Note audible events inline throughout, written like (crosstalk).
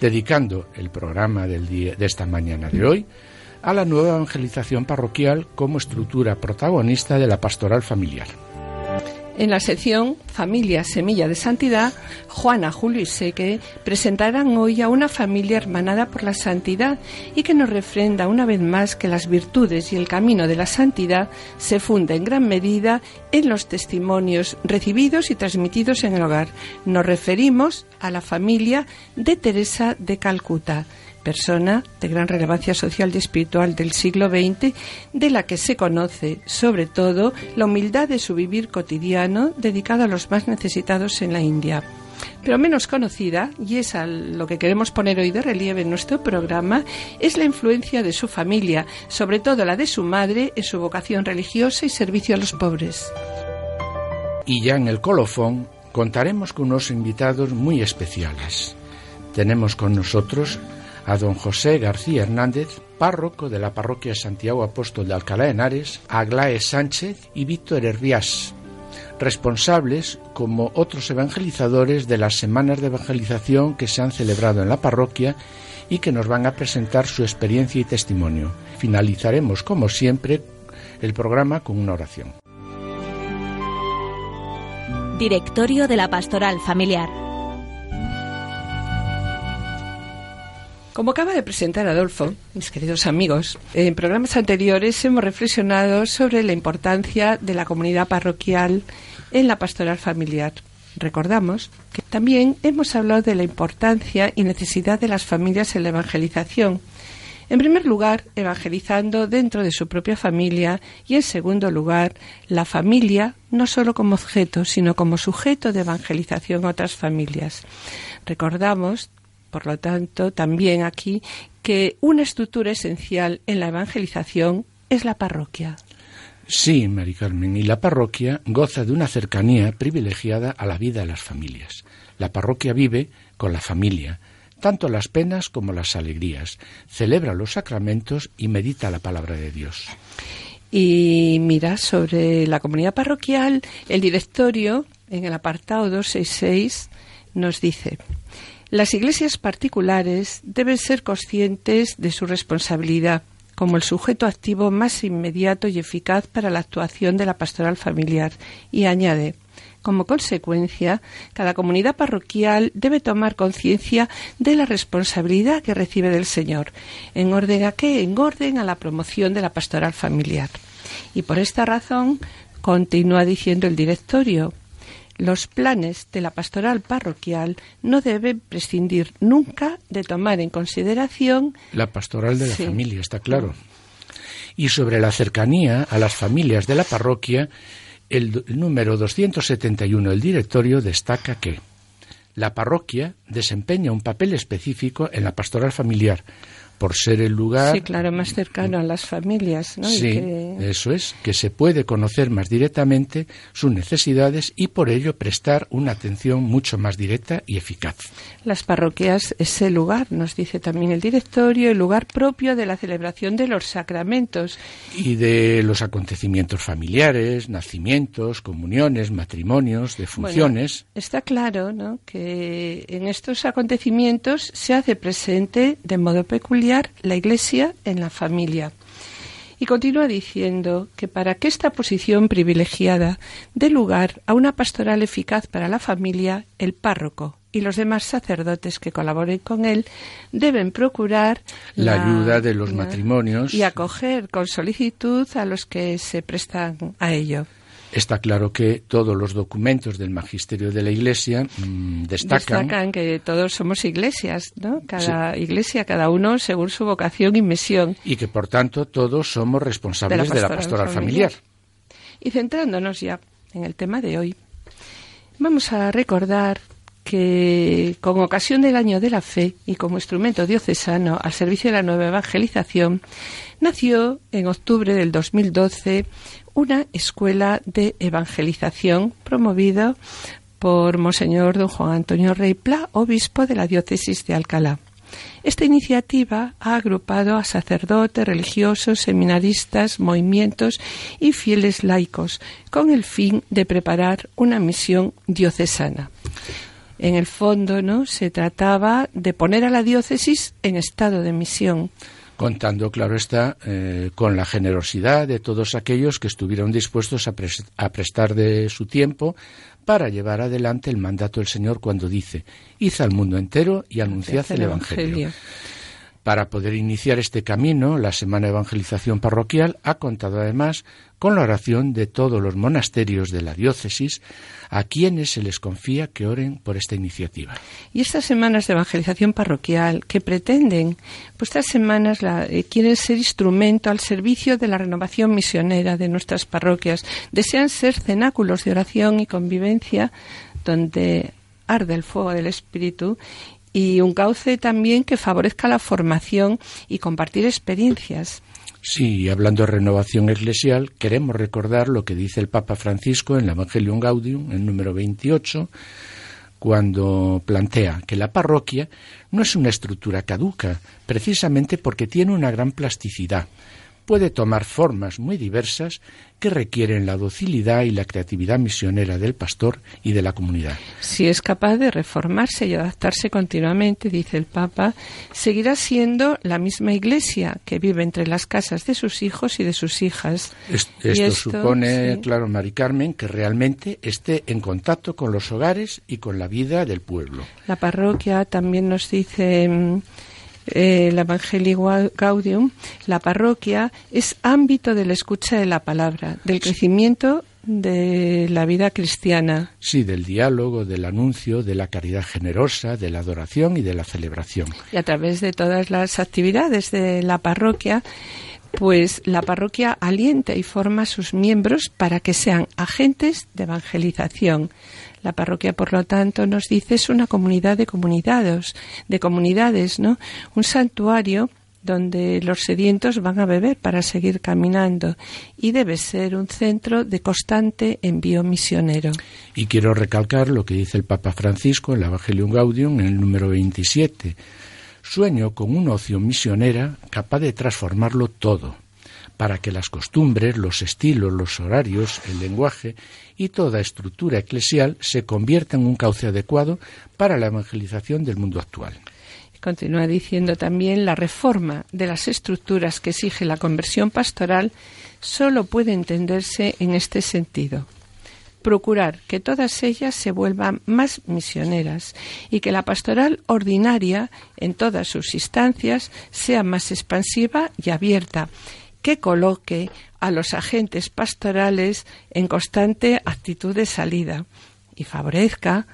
Dedicando el programa del día, de esta mañana de hoy a la nueva evangelización parroquial como estructura protagonista de la pastoral familiar. En la sección Familia Semilla de Santidad, Juana, Julio y Seque presentarán hoy a una familia hermanada por la santidad y que nos refrenda una vez más que las virtudes y el camino de la santidad se funda en gran medida en los testimonios recibidos y transmitidos en el hogar. Nos referimos a la familia de Teresa de Calcuta persona de gran relevancia social y espiritual del siglo XX, de la que se conoce sobre todo la humildad de su vivir cotidiano dedicado a los más necesitados en la India. Pero menos conocida, y es a lo que queremos poner hoy de relieve en nuestro programa, es la influencia de su familia, sobre todo la de su madre, en su vocación religiosa y servicio a los pobres. Y ya en el colofón contaremos con unos invitados muy especiales. Tenemos con nosotros a don José García Hernández, párroco de la parroquia Santiago Apóstol de Alcalá de Henares, Aglae Sánchez y Víctor Herriás, responsables, como otros evangelizadores, de las semanas de evangelización que se han celebrado en la parroquia y que nos van a presentar su experiencia y testimonio. Finalizaremos, como siempre, el programa con una oración. Directorio de la Pastoral Familiar. Como acaba de presentar Adolfo, mis queridos amigos, en programas anteriores hemos reflexionado sobre la importancia de la comunidad parroquial en la pastoral familiar. Recordamos que también hemos hablado de la importancia y necesidad de las familias en la evangelización. En primer lugar, evangelizando dentro de su propia familia y en segundo lugar, la familia no solo como objeto, sino como sujeto de evangelización a otras familias. Recordamos por lo tanto, también aquí que una estructura esencial en la evangelización es la parroquia. Sí, Mari Carmen, y la parroquia goza de una cercanía privilegiada a la vida de las familias. La parroquia vive con la familia, tanto las penas como las alegrías, celebra los sacramentos y medita la palabra de Dios. Y mira, sobre la comunidad parroquial, el directorio, en el apartado 266, nos dice las iglesias particulares deben ser conscientes de su responsabilidad como el sujeto activo más inmediato y eficaz para la actuación de la pastoral familiar y añade como consecuencia, cada comunidad parroquial debe tomar conciencia de la responsabilidad que recibe del Señor, en orden a qué? En orden a la promoción de la pastoral familiar. Y por esta razón, continúa diciendo el directorio, los planes de la pastoral parroquial no deben prescindir nunca de tomar en consideración la pastoral de la familia, está claro. Y sobre la cercanía a las familias de la parroquia, el, el número 271 del directorio destaca que la parroquia desempeña un papel específico en la pastoral familiar, por ser el lugar. Sí, claro, más cercano a las familias, ¿no? Sí, eso es, que se puede conocer más directamente sus necesidades y por ello prestar una atención mucho más directa y eficaz. Las parroquias es el lugar, nos dice también el directorio, el lugar propio de la celebración de los sacramentos. Y de los acontecimientos familiares, nacimientos, comuniones, matrimonios, defunciones. está claro, ¿no? Que en estos acontecimientos se hace presente de modo peculiar la Iglesia en la familia. Y continúa diciendo que para que esta posición privilegiada dé lugar a una pastoral eficaz para la familia, el párroco y los demás sacerdotes que colaboren con él deben procurar la, ayuda de los matrimonios y acoger con solicitud a los que se prestan a ello. Está claro que todos los documentos del magisterio de la Iglesia mm, destacan. Destacan que todos somos iglesias, ¿no? Cada iglesia, cada uno según su vocación y misión. Y que por tanto todos somos responsables de la pastoral, familiar. Y centrándonos ya en el tema de hoy, vamos a recordar que con ocasión del Año de la Fe y como instrumento diocesano al servicio de la nueva evangelización, nació en octubre del 2012 una escuela de evangelización promovida por Monseñor don Juan Antonio Rey Pla, obispo de la diócesis de Alcalá. Esta iniciativa ha agrupado a sacerdotes, religiosos, seminaristas, movimientos y fieles laicos con el fin de preparar una misión diocesana. En el fondo, ¿no? Se trataba de poner a la diócesis en estado de misión contando, claro está, eh, con la generosidad de todos aquellos que estuvieron dispuestos a, prestar de su tiempo para llevar adelante el mandato del Señor cuando dice, id al mundo entero y anunciad el, Evangelio. Para poder iniciar este camino, la Semana de Evangelización Parroquial ha contado además con la oración de todos los monasterios de la diócesis, a quienes se les confía que oren por esta iniciativa. Y estas semanas de evangelización parroquial que pretenden, pues estas semanas la, eh, quieren ser instrumento al servicio de la renovación misionera de nuestras parroquias, desean ser cenáculos de oración y convivencia donde arde el fuego del Espíritu y un cauce también que favorezca la formación y compartir experiencias. Sí, hablando de renovación eclesial, queremos recordar lo que dice el Papa Francisco en el Evangelium Gaudium, el número 28, cuando plantea que la parroquia no es una estructura caduca, precisamente porque tiene una gran plasticidad puede tomar formas muy diversas que requieren la docilidad y la creatividad misionera del pastor y de la comunidad. Si es capaz de reformarse y adaptarse continuamente, dice el Papa, seguirá siendo la misma Iglesia que vive entre las casas de sus hijos y de sus hijas. esto, supone, claro, Mari Carmen, que realmente esté en contacto con los hogares y con la vida del pueblo. La parroquia también nos dice mm, eh, el Evangelio Gaudium, la parroquia es ámbito de la escucha de la palabra, del crecimiento de la vida cristiana. Sí, del diálogo, del anuncio, de la caridad generosa, de la adoración y de la celebración. Y a través de todas las actividades de la parroquia, pues la parroquia alienta y forma a sus miembros para que sean agentes de evangelización, la parroquia, por lo tanto, nos dice es una comunidad de comunidades, de comunidades, ¿no? Un santuario donde los sedientos van a beber para seguir caminando y debe ser un centro de constante envío misionero. Y quiero recalcar lo que dice el Papa Francisco en el Evangelium Gaudium en el número 27. Sueño con una opción misionera capaz de transformarlo todo para que las costumbres, los estilos, los horarios, el lenguaje y toda estructura eclesial se conviertan en un cauce adecuado para la evangelización del mundo actual. Continúa diciendo también la reforma de las estructuras que exige la conversión pastoral solo puede entenderse en este sentido. Procurar que todas ellas se vuelvan más misioneras y que la pastoral ordinaria, en todas sus instancias, sea más expansiva y abierta, que coloque a los agentes pastorales en constante actitud de salida y favorezca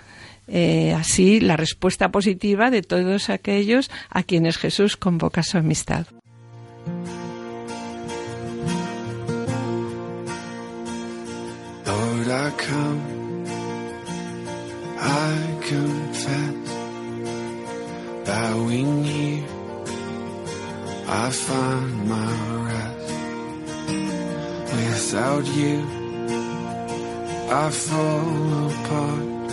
eh, así la respuesta positiva de todos aquellos a quienes Jesús convoca su amistad. Without you, I fall apart.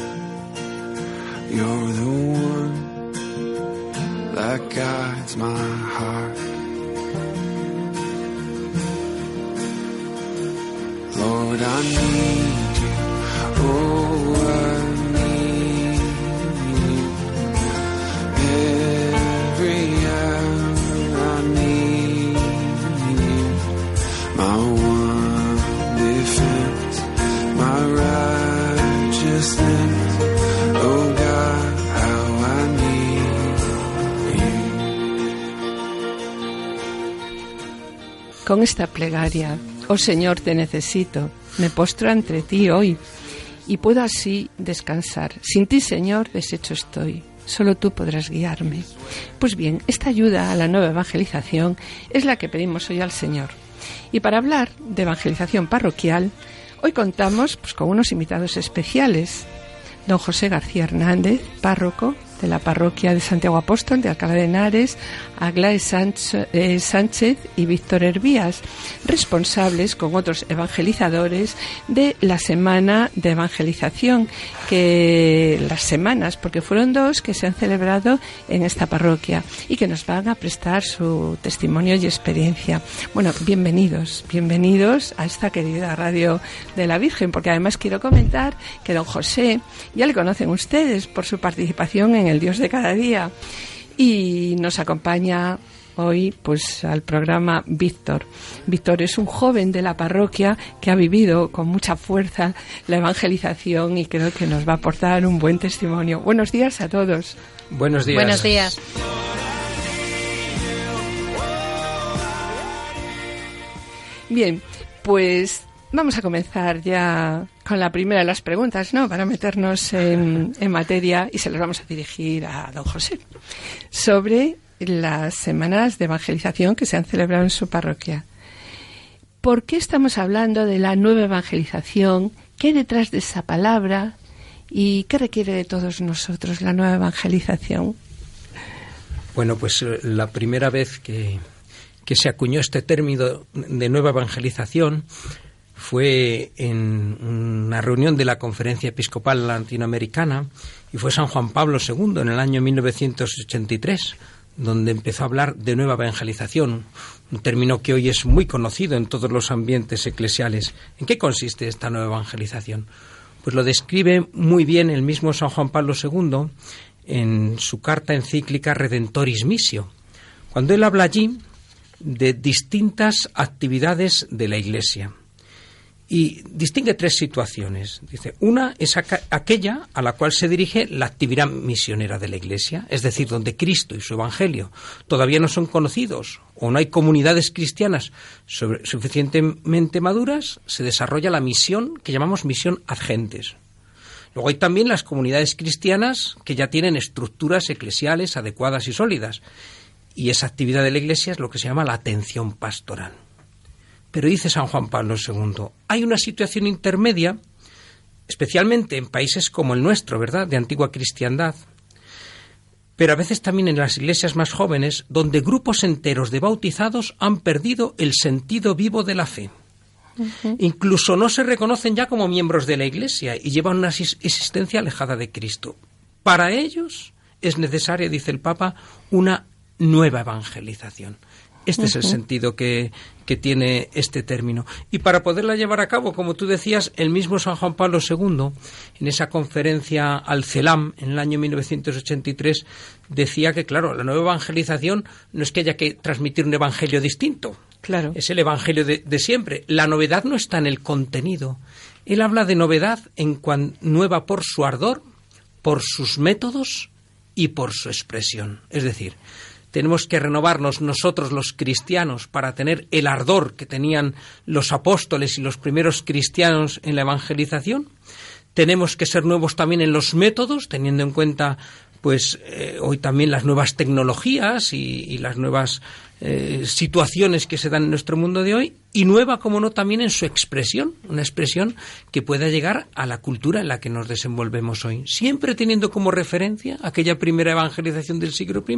You're the one that guides my heart. Lord, I need you. Oh, I con esta plegaria, oh Señor, te necesito, me postro ante ti hoy y puedo así descansar. Sin ti, Señor, deshecho estoy. Solo tú podrás guiarme. Pues bien, esta ayuda a la nueva evangelización es la que pedimos hoy al Señor. Y para hablar de evangelización parroquial, hoy contamos pues, con unos invitados especiales. don José García Hernández, párroco de la parroquia de Santiago Apóstol de Alcalá de Henares, Aglae eh, Sánchez y Víctor Hervías, responsables con otros evangelizadores de la semana de evangelización, que las semanas, porque fueron dos que se han celebrado en esta parroquia y que nos van a prestar su testimonio y experiencia. Bueno, bienvenidos, bienvenidos a esta querida radio de la Virgen, porque además quiero comentar que don José ya le conocen ustedes por su participación en el Dios de cada día. Y nos acompaña hoy pues al programa Víctor. Víctor es un joven de la parroquia que ha vivido con mucha fuerza la evangelización y creo que nos va a aportar un buen testimonio. Buenos días a todos. Buenos días. Buenos días. Bien, pues Vamos a comenzar ya con la primera de las preguntas, ¿no? Para meternos en, materia y se las vamos a dirigir a don José. Sobre las semanas de evangelización que se han celebrado en su parroquia. ¿Por qué estamos hablando de la nueva evangelización? ¿Qué hay detrás de esa palabra? ¿Y qué requiere de todos nosotros la nueva evangelización? Bueno, pues eh, la primera vez que, que se acuñó este término de nueva evangelización fue en una reunión de la Conferencia Episcopal Latinoamericana y fue San Juan Pablo II en el año 1983 donde empezó a hablar de nueva evangelización, un término que hoy es muy conocido en todos los ambientes eclesiales. ¿En qué consiste esta nueva evangelización? Pues lo describe muy bien el mismo San Juan Pablo II en su carta encíclica Redentoris Missio, cuando él habla allí de distintas actividades de la Iglesia y distingue tres situaciones. Dice, una es aquella a la cual se dirige la actividad misionera de la Iglesia, es decir, donde Cristo y su Evangelio todavía no son conocidos o no hay comunidades cristianas suficientemente maduras, se desarrolla la misión que llamamos misión ad gentes. Luego hay también las comunidades cristianas que ya tienen estructuras eclesiales adecuadas y sólidas. Y esa actividad de la Iglesia es lo que se llama la atención pastoral. Pero dice San Juan Pablo II, hay una situación intermedia, especialmente en países como el nuestro, ¿verdad?, de antigua cristiandad, pero a veces también en las iglesias más jóvenes, donde grupos enteros de bautizados han perdido el sentido vivo de la fe. Incluso no se reconocen ya como miembros de la iglesia y llevan una existencia alejada de Cristo. Para ellos es necesaria, dice el Papa, una nueva evangelización. Este es el sentido que, tiene este término. Y para poderla llevar a cabo, como tú decías, el mismo San Juan Pablo II, en esa conferencia al CELAM en el año 1983, decía que, claro, la nueva evangelización no es que haya que transmitir un evangelio distinto. Claro. Es el evangelio de, de siempre. La novedad no está en el contenido. Él habla de novedad en cuan, nueva por su ardor, por sus métodos y por su expresión. Es decir, tenemos que renovarnos nosotros los cristianos para tener el ardor que tenían los apóstoles y los primeros cristianos en la evangelización. Tenemos que ser nuevos también en los métodos, teniendo en cuenta pues eh, hoy también las nuevas tecnologías y, las nuevas eh, situaciones que se dan en nuestro mundo de hoy y nueva, como no, también en su expresión, una expresión que pueda llegar a la cultura en la que nos desenvolvemos hoy, siempre teniendo como referencia aquella primera evangelización del siglo I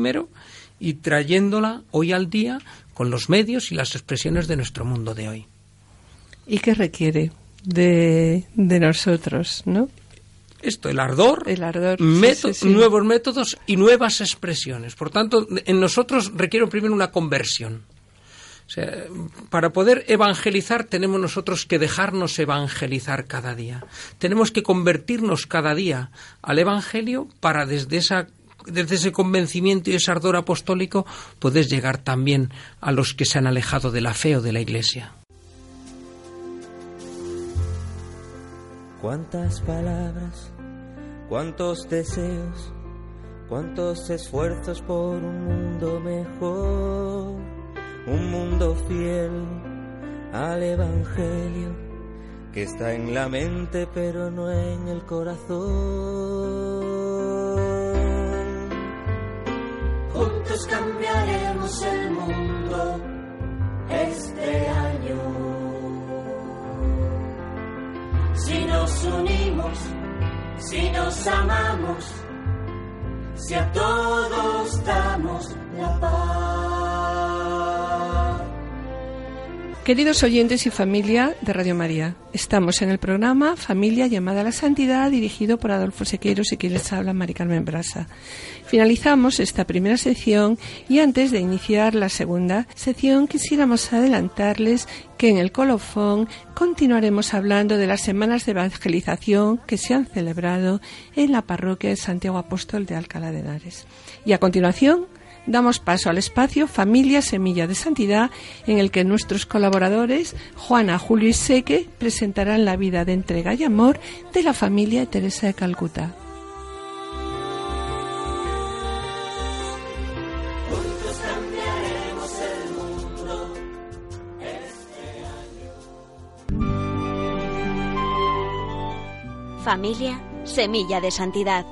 y trayéndola hoy al día con los medios y las expresiones de nuestro mundo de hoy. ¿Y qué requiere de, nosotros, no? Esto, el ardor, el ardor nuevos métodos y nuevas expresiones. Por tanto, en nosotros requiere primero una conversión. O sea, para poder evangelizar tenemos nosotros que dejarnos evangelizar cada día. Tenemos que convertirnos cada día al Evangelio para desde esa desde ese convencimiento y ese ardor apostólico puedes llegar también a los que se han alejado de la fe o de la Iglesia. Cuántas palabras, cuántos deseos, cuántos esfuerzos por un mundo mejor, un mundo fiel al Evangelio que está en la mente pero no en el corazón. Juntos cambiaremos el mundo este año. Si nos unimos si nos amamos, si a todos damos la paz. Queridos oyentes y familia de Radio María, estamos en el programa Familia llamada a la Santidad dirigido por Adolfo Sequeiros y quien les habla Mari Carmen Brasa. Finalizamos esta primera sección y antes de iniciar la segunda sección quisiéramos adelantarles que en el colofón continuaremos hablando de las semanas de evangelización que se han celebrado en la parroquia de Santiago Apóstol de Alcalá de Henares. Y a continuación damos paso al espacio Familia Semilla de Santidad, en el que nuestros colaboradores, Juana, Julio y Seque, presentarán la vida de entrega y amor de la familia de Teresa de Calcuta. Familia Semilla de Santidad.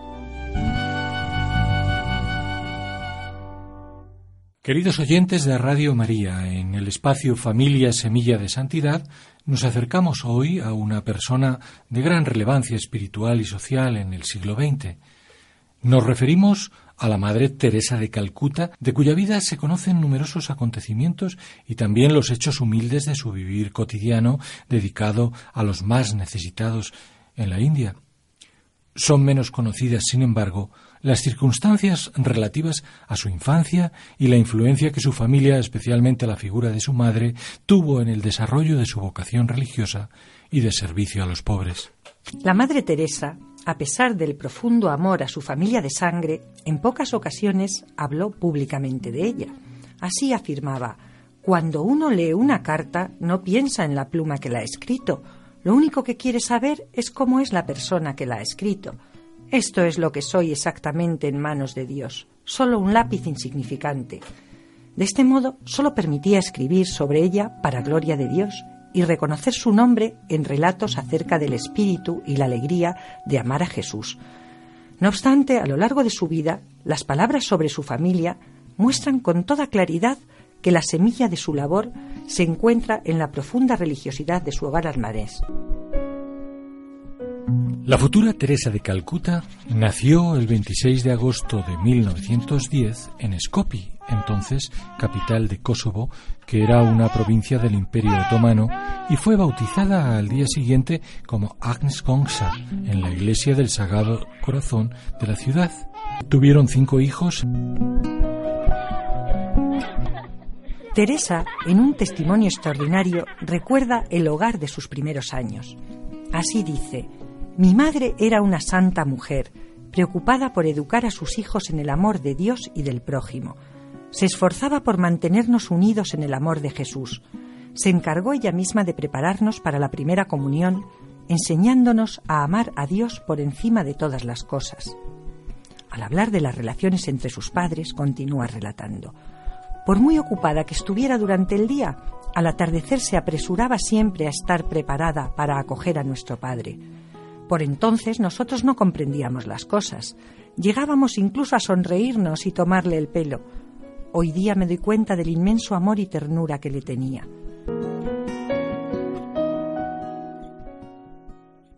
Queridos oyentes de Radio María, en el espacio Familia Semilla de Santidad nos acercamos hoy a una persona de gran relevancia espiritual y social en el siglo XX. Nos referimos a la Madre Teresa de Calcuta, de cuya vida se conocen numerosos acontecimientos y también los hechos humildes de su vivir cotidiano dedicado a los más necesitados en la India. Son menos conocidas, sin embargo, las circunstancias relativas a su infancia y la influencia que su familia, especialmente la figura de su madre, tuvo en el desarrollo de su vocación religiosa y de servicio a los pobres. La Madre Teresa, a pesar del profundo amor a su familia de sangre, en pocas ocasiones habló públicamente de ella. Así afirmaba, cuando uno lee una carta no piensa en la pluma que la ha escrito, lo único que quiere saber es cómo es la persona que la ha escrito. Esto es lo que soy exactamente en manos de Dios, solo un lápiz insignificante. De este modo, solo permitía escribir sobre ella para gloria de Dios y reconocer su nombre en relatos acerca del espíritu y la alegría de amar a Jesús. No obstante, a lo largo de su vida, las palabras sobre su familia muestran con toda claridad que la semilla de su labor se encuentra en la profunda religiosidad de su hogar almarés. La futura Teresa de Calcuta nació el 26 de agosto de 1910 en Skopje, entonces capital de Kosovo, que era una provincia del Imperio Otomano, y fue bautizada al día siguiente como Agnes Kongsa en la iglesia del Sagrado Corazón de la ciudad. Tuvieron cinco hijos. Teresa, en un testimonio extraordinario, recuerda el hogar de sus primeros años. Así dice, mi madre era una santa mujer, preocupada por educar a sus hijos en el amor de Dios y del prójimo. Se esforzaba por mantenernos unidos en el amor de Jesús. Se encargó ella misma de prepararnos para la primera comunión, enseñándonos a amar a Dios por encima de todas las cosas. Al hablar de las relaciones entre sus padres, continúa relatando. Por muy ocupada que estuviera durante el día, al atardecer se apresuraba siempre a estar preparada para acoger a nuestro Padre. Por entonces nosotros no comprendíamos las cosas. Llegábamos incluso a sonreírnos y tomarle el pelo. Hoy día me doy cuenta del inmenso amor y ternura que le tenía.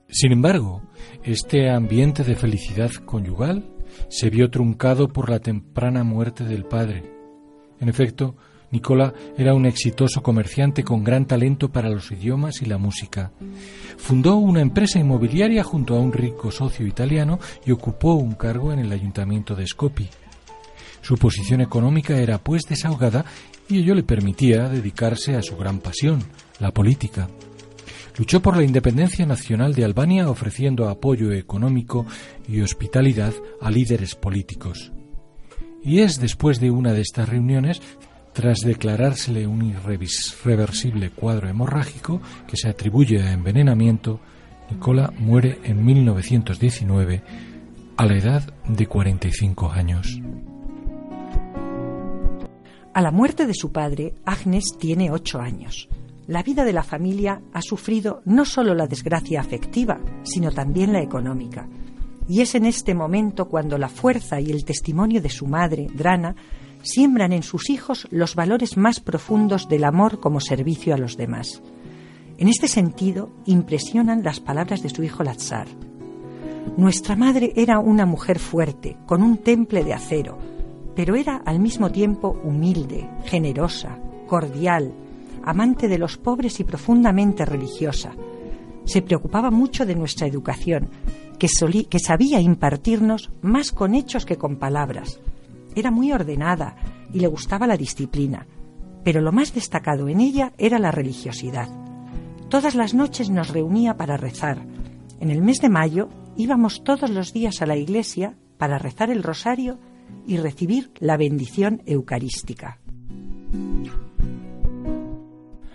Sin embargo, este ambiente de felicidad conyugal se vio truncado por la temprana muerte del padre. En efecto, Nicola era un exitoso comerciante con gran talento para los idiomas y la música. Fundó una empresa inmobiliaria junto a un rico socio italiano y ocupó un cargo en el ayuntamiento de Skopje. Su posición económica era pues desahogada y ello le permitía dedicarse a su gran pasión, la política. Luchó por la independencia nacional de Albania ofreciendo apoyo económico y hospitalidad a líderes políticos. Y es después de una de estas reuniones tras declarársele un irreversible cuadro hemorrágico que se atribuye a envenenamiento, Nicola muere en 1919 a la edad de 45 años. A la muerte de su padre, Agnes tiene ocho años. La vida de la familia ha sufrido no solo la desgracia afectiva, sino también la económica. Y es en este momento cuando la fuerza y el testimonio de su madre, Drana, siembran en sus hijos los valores más profundos del amor como servicio a los demás. En este sentido, impresionan las palabras de su hijo Lazar. Nuestra madre era una mujer fuerte, con un temple de acero, pero era al mismo tiempo humilde, generosa, cordial, amante de los pobres y profundamente religiosa. Se preocupaba mucho de nuestra educación, que, sabía impartirnos más con hechos que con palabras. Era muy ordenada y le gustaba la disciplina, pero lo más destacado en ella era la religiosidad. Todas las noches nos reunía para rezar. En el mes de mayo íbamos todos los días a la iglesia para rezar el rosario y recibir la bendición eucarística.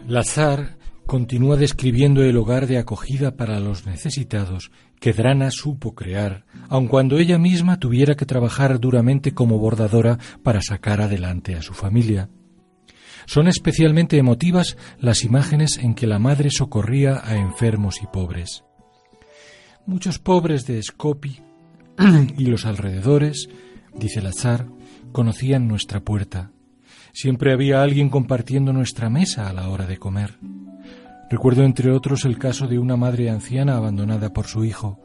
Lazar continúa describiendo el hogar de acogida para los necesitados que Drana supo crear, aun cuando ella misma tuviera que trabajar duramente como bordadora para sacar adelante a su familia. Son especialmente emotivas las imágenes en que la madre socorría a enfermos y pobres. Muchos pobres de Skopi y los alrededores, dice Lazar, conocían nuestra puerta. Siempre había alguien compartiendo nuestra mesa a la hora de comer. Recuerdo entre otros el caso de una madre anciana abandonada por su hijo.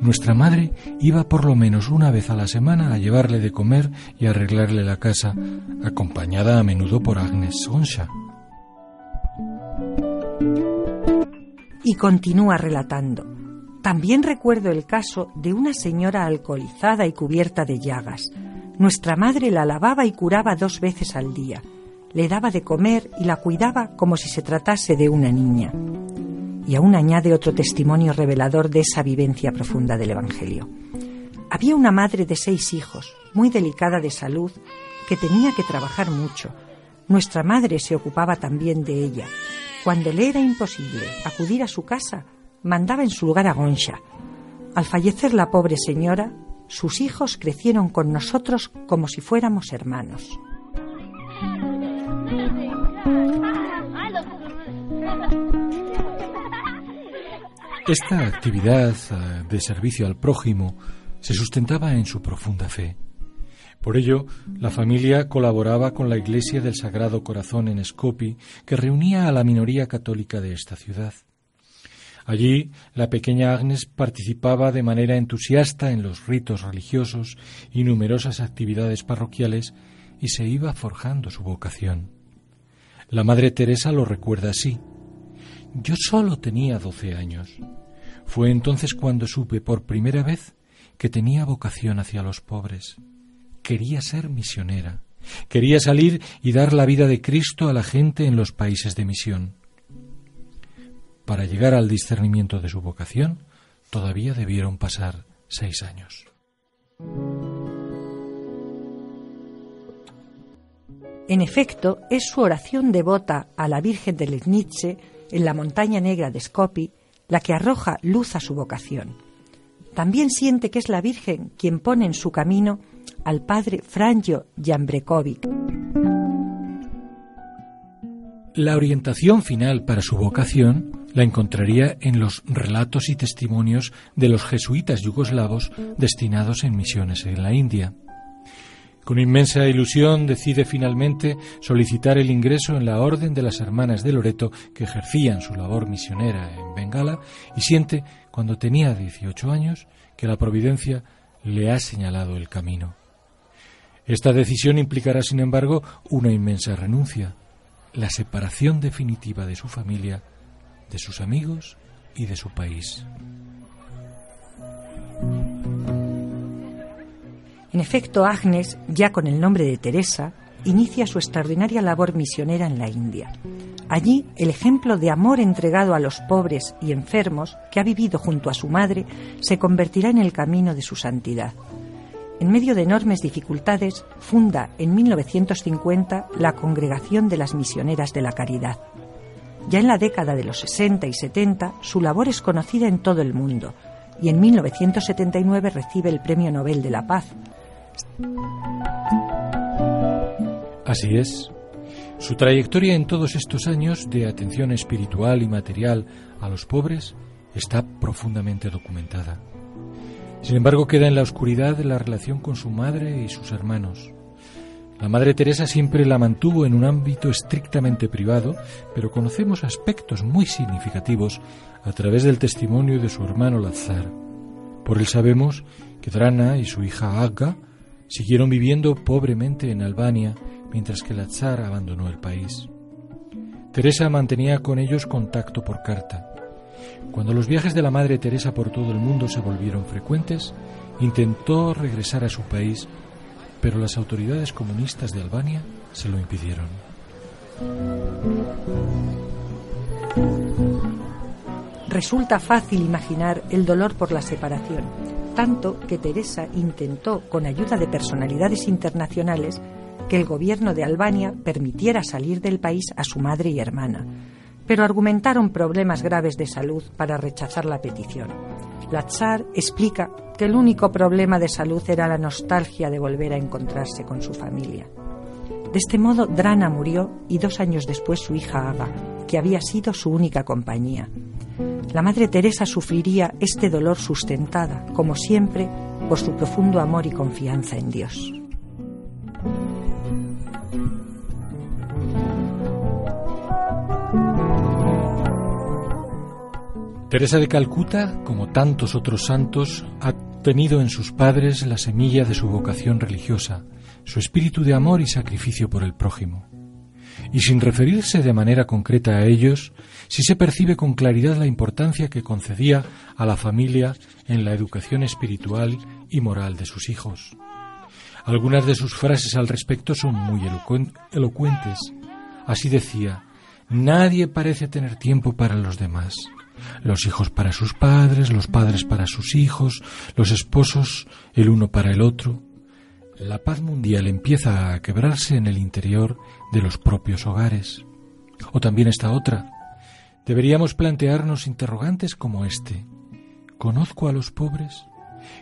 Nuestra madre iba por lo menos una vez a la semana a llevarle de comer y arreglarle la casa, acompañada a menudo por Agnes Sonsha. Y continúa relatando. También recuerdo el caso de una señora alcoholizada y cubierta de llagas. Nuestra madre la lavaba y curaba dos veces al día. Le daba de comer y la cuidaba como si se tratase de una niña. Y aún añade otro testimonio revelador de esa vivencia profunda del Evangelio. Había una madre de seis hijos, muy delicada de salud, que tenía que trabajar mucho. Nuestra madre se ocupaba también de ella. Cuando le era imposible acudir a su casa, mandaba en su lugar a Gonsha. Al fallecer la pobre señora, sus hijos crecieron con nosotros como si fuéramos hermanos. Esta actividad eh, de servicio al prójimo se sustentaba en su profunda fe. Por ello, la familia colaboraba con la Iglesia del Sagrado Corazón en Skopi, que reunía a la minoría católica de esta ciudad. Allí, la pequeña Agnes participaba de manera entusiasta en los ritos religiosos y numerosas actividades parroquiales y se iba forjando su vocación. La Madre Teresa lo recuerda así. Yo solo tenía doce años. Fue entonces cuando supe por primera vez que tenía vocación hacia los pobres. Quería ser misionera. Quería salir y dar la vida de Cristo a la gente en los países de misión. Para llegar al discernimiento de su vocación, todavía debieron pasar seis años. En efecto, es su oración devota a la Virgen de Lesnice en la montaña negra de Skopi la que arroja luz a su vocación. También siente que es la Virgen quien pone en su camino al padre Franjo Jambrekovic. La orientación final para su vocación la encontraría en los relatos y testimonios de los jesuitas yugoslavos destinados en misiones en la India. Con inmensa ilusión decide finalmente solicitar el ingreso en la Orden de las Hermanas de Loreto que ejercían su labor misionera en Bengala y siente, cuando tenía 18 años, que la Providencia le ha señalado el camino. Esta decisión implicará, sin embargo, una inmensa renuncia, la separación definitiva de su familia de sus amigos y de su país. En efecto, Agnes, ya con el nombre de Teresa, inicia su extraordinaria labor misionera en la India. Allí, el ejemplo de amor entregado a los pobres y enfermos que ha vivido junto a su madre se convertirá en el camino de su santidad. En medio de enormes dificultades, funda en 1950 la Congregación de las Misioneras de la Caridad. Ya en la década de los 60 y 70, su labor es conocida en todo el mundo y en 1979 recibe el Premio Nobel de la Paz. Así es. Su trayectoria en todos estos años de atención espiritual y material a los pobres está profundamente documentada. Sin embargo, queda en la oscuridad la relación con su madre y sus hermanos. La Madre Teresa siempre la mantuvo en un ámbito estrictamente privado, pero conocemos aspectos muy significativos a través del testimonio de su hermano Lazar. Por él sabemos que Drana y su hija Agga siguieron viviendo pobremente en Albania mientras que la Tsar abandonó el país. Teresa mantenía con ellos contacto por carta. Cuando los viajes de la Madre Teresa por todo el mundo se volvieron frecuentes, intentó regresar a su país, pero las autoridades comunistas de Albania se lo impidieron. Resulta fácil imaginar el dolor por la separación, tanto que Teresa intentó, con ayuda de personalidades internacionales, que el gobierno de Albania permitiera salir del país a su madre y hermana, pero argumentaron problemas graves de salud para rechazar la petición. La Tsar explica que el único problema de salud era la nostalgia de volver a encontrarse con su familia. De este modo, Drana murió y dos años después su hija Ava, que había sido su única compañía. La Madre Teresa sufriría este dolor sustentada, como siempre, por su profundo amor y confianza en Dios. Teresa de Calcuta, como tantos otros santos, ha tenido en sus padres la semilla de su vocación religiosa, su espíritu de amor y sacrificio por el prójimo. Y sin referirse de manera concreta a ellos, sí se percibe con claridad la importancia que concedía a la familia en la educación espiritual y moral de sus hijos. Algunas de sus frases al respecto son muy elocuentes. Así decía, nadie parece tener tiempo para los demás los hijos para sus padres, los padres para sus hijos, los esposos el uno para el otro. La paz mundial empieza a quebrarse en el interior de los propios hogares. O también esta otra. Deberíamos plantearnos interrogantes como este. ¿Conozco a los pobres?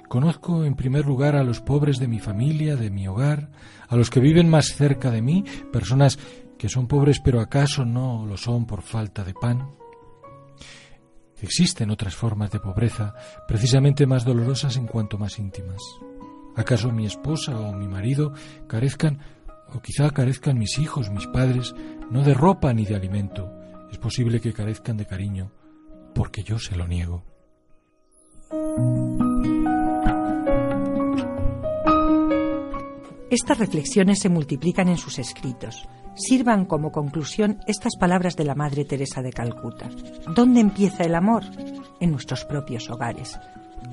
Conozco en primer lugar a los pobres de mi familia, de mi hogar, a los que viven más cerca de mí, personas que son pobres pero acaso no lo son por falta de pan. Existen otras formas de pobreza, precisamente más dolorosas en cuanto más íntimas. ¿Acaso mi esposa o mi marido carezcan, o quizá carezcan mis hijos, mis padres, no de ropa ni de alimento? Es posible que carezcan de cariño, porque yo se lo niego. Estas reflexiones se multiplican en sus escritos sirvan como conclusión estas palabras de la Madre Teresa de Calcuta. ¿Dónde empieza el amor? En nuestros propios hogares.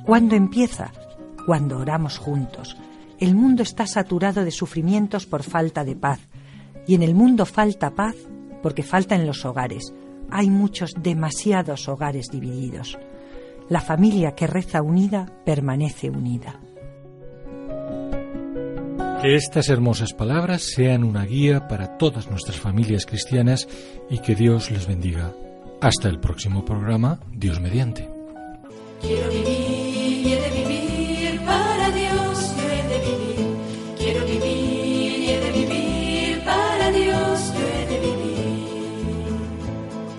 ¿Cuándo empieza? Cuando oramos juntos. El mundo está saturado de sufrimientos por falta de paz. Y en el mundo falta paz porque falta en los hogares. Hay muchos, demasiados hogares divididos. La familia que reza unida permanece unida. Que estas hermosas palabras sean una guía para todas nuestras familias cristianas y que Dios les bendiga. Hasta el próximo programa, Dios mediante. Quiero vivir,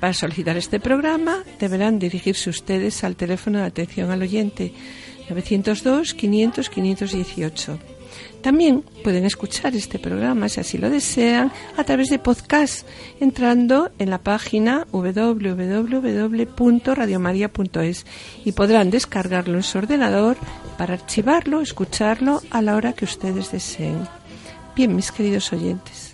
Para solicitar este programa deberán dirigirse ustedes al teléfono de atención al oyente 902 500 518. También pueden escuchar este programa, si así lo desean, a través de podcast, entrando en la página www.radiomaria.es y podrán descargarlo en su ordenador para archivarlo, escucharlo a la hora que ustedes deseen. Bien, mis queridos oyentes,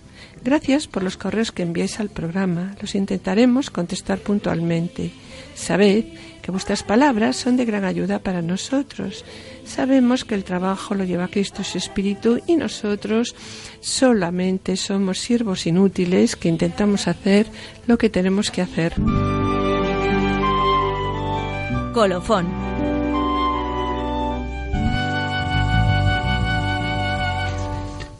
gracias por los correos que enviáis al programa. Los intentaremos contestar puntualmente. Sabed que vuestras palabras son de gran ayuda para nosotros. Sabemos que el trabajo lo lleva Cristo su Espíritu y nosotros solamente somos siervos inútiles que intentamos hacer lo que tenemos que hacer. Colofón.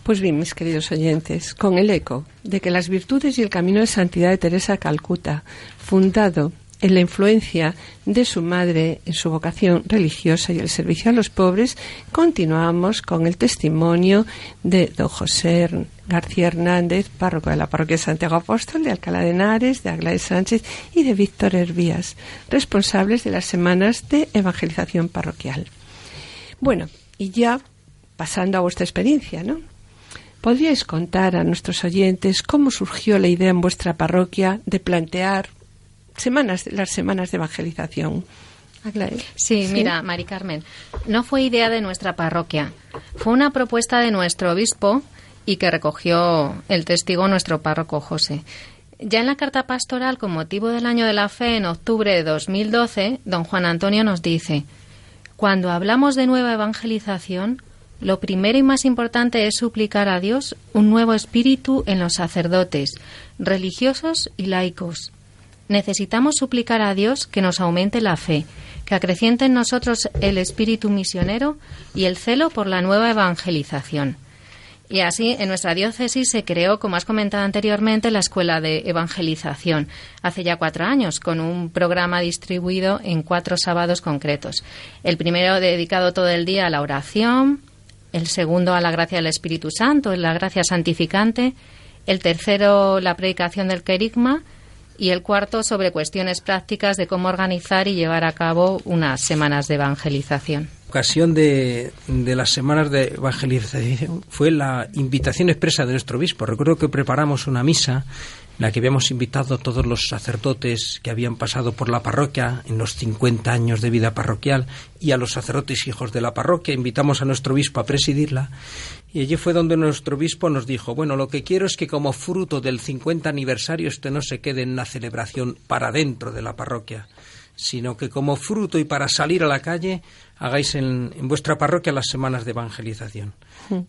Pues bien, mis queridos oyentes, con el eco de que las virtudes y el camino de santidad de Teresa Calcuta, fundado en la influencia de su madre en su vocación religiosa y el servicio a los pobres, continuamos con el testimonio de don José García Hernández, párroco de la parroquia Santiago Apóstol, de Alcalá de Henares, de Aglaé Sánchez y de Víctor Hervías, responsables de las semanas de evangelización parroquial. Bueno, y ya pasando a vuestra experiencia, ¿no? ¿Podríais contar a nuestros oyentes cómo surgió la idea en vuestra parroquia de plantear semanas, las semanas de evangelización? Aglaé. Sí, mira, Mari Carmen, no fue idea de nuestra parroquia, fue una propuesta de nuestro obispo y que recogió el testigo nuestro párroco José. Ya en la carta pastoral con motivo del año de la fe en octubre de 2012, don Juan Antonio nos dice, cuando hablamos de nueva evangelización, lo primero y más importante es suplicar a Dios un nuevo espíritu en los sacerdotes, religiosos y laicos. Necesitamos suplicar a Dios que nos aumente la fe, que acreciente en nosotros el espíritu misionero y el celo por la nueva evangelización. Y así, en nuestra diócesis se creó, como has comentado anteriormente, la Escuela de Evangelización, hace ya cuatro años, con un programa distribuido en cuatro sábados concretos. El primero dedicado todo el día a la oración, el segundo a la gracia del Espíritu Santo, la gracia santificante, el tercero la predicación del querigma y el cuarto sobre cuestiones prácticas de cómo organizar y llevar a cabo unas semanas de evangelización. ocasión de, de las semanas de evangelización fue la invitación expresa de nuestro obispo. Recuerdo que preparamos una misa la que habíamos invitado a todos los sacerdotes que habían pasado por la parroquia en los 50 años de vida parroquial y a los sacerdotes hijos de la parroquia. Invitamos a nuestro obispo a presidirla y allí fue donde nuestro obispo nos dijo, bueno, lo que quiero es que como fruto del 50 aniversario este no se quede en una celebración para dentro de la parroquia, sino que como fruto y para salir a la calle hagáis en, en vuestra parroquia las semanas de evangelización.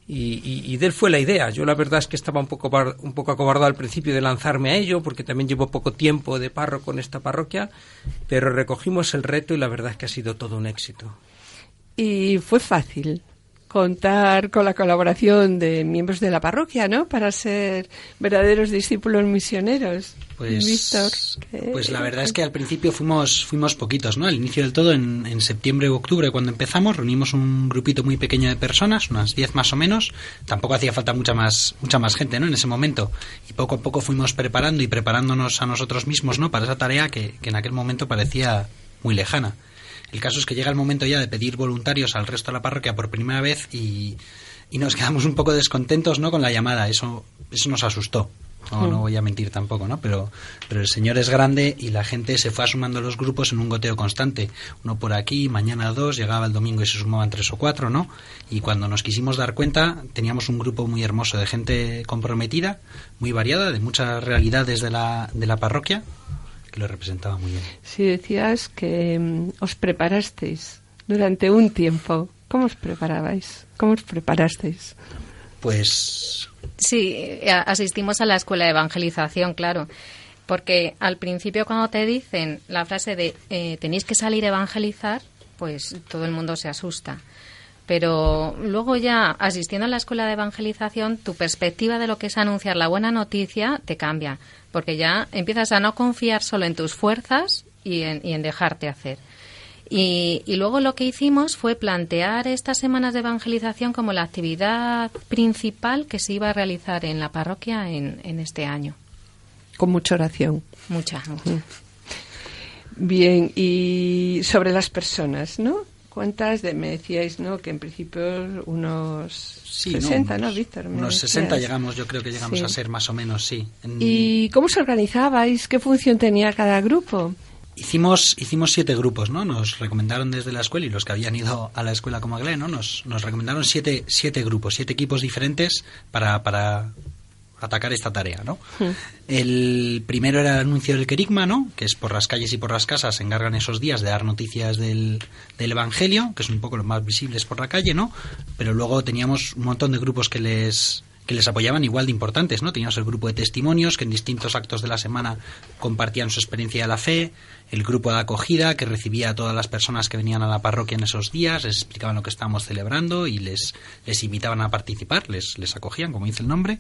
Y, y- y de él fue la idea. Yo la verdad es que estaba un poco, bar- un poco acobardado al principio de lanzarme a ello, porque también llevo poco tiempo de párroco en esta parroquia, pero recogimos el reto y la verdad es que ha sido todo un éxito. Y fue fácil contar con la colaboración de miembros de la parroquia, ¿no? Para ser verdaderos discípulos misioneros. Pues, Víctor. ¿qué- pues la verdad es que al principio fuimos, fuimos poquitos, ¿no? Al inicio del todo, en, en septiembre o octubre, cuando empezamos, reunimos un grupito muy pequeño de personas, unas 10 más o menos. Tampoco hacía falta mucha más, mucha más gente, ¿no? En ese momento. Y poco a poco fuimos preparando y preparándonos a nosotros mismos, ¿no? Para esa tarea que, que en aquel momento parecía muy lejana. El caso es que llega el momento ya de pedir voluntarios al resto de la parroquia por primera vez y, y nos (laughs) quedamos un poco descontentos, ¿no? Con la llamada. Eso, eso nos asustó. No, no voy a mentir tampoco, ¿no? Pero, pero el Señor es grande y la gente se fue sumando a los grupos en un goteo constante. Uno por aquí, mañana dos, llegaba el domingo y se sumaban tres o cuatro, ¿no? Y cuando nos quisimos dar cuenta, teníamos un grupo muy hermoso de gente comprometida, muy variada, de muchas realidades de la, de la parroquia, que lo representaba muy bien. Si decías que mm, os preparasteis durante un tiempo, ¿cómo os preparabais? ¿Cómo os preparasteis? Pues Sí, eh, asistimos a la escuela de evangelización, claro. Porque al principio cuando te dicen la frase de eh, tenéis que salir a evangelizar, pues todo el mundo se asusta. Pero luego ya asistiendo a la escuela de evangelización, tu perspectiva de lo que es anunciar la buena noticia te cambia. Porque ya empiezas a no confiar solo en tus fuerzas y en, y en dejarte hacer. Y, y luego lo que hicimos fue plantear estas semanas de evangelización como la actividad principal que se iba a realizar en la parroquia en, en este año. Con mucha oración. Mucha, mucha. Bien, y sobre las personas, ¿no? ¿Cuántas de, me decíais, ¿no? Que en principio unos sí, 60, ¿no? ¿no, Víctor? Unos 60 decías. llegamos, yo creo que llegamos Sí. a ser más o menos, sí. En- ¿Y cómo se organizabais? ¿Qué función tenía cada grupo? Hicimos, hicimos siete grupos, ¿no? Nos recomendaron desde la escuela y los que habían ido a la escuela como Agle, ¿no? Nos, nos recomendaron siete, siete grupos, siete equipos diferentes para, para atacar esta tarea, ¿no? El primero era el anuncio del querigma, ¿no? Que es por las calles y por las casas se encargan esos días de dar noticias del, del Evangelio, que es un poco los más visibles por la calle, ¿no? Pero luego teníamos un montón de grupos que les que les apoyaban igual de importantes, ¿no? Teníamos el grupo de testimonios que en distintos actos de la semana compartían su experiencia de la fe, el grupo de acogida que recibía a todas las personas que venían a la parroquia en esos días, les explicaban lo que estábamos celebrando y les, les invitaban a participar, les, les acogían, como dice el nombre.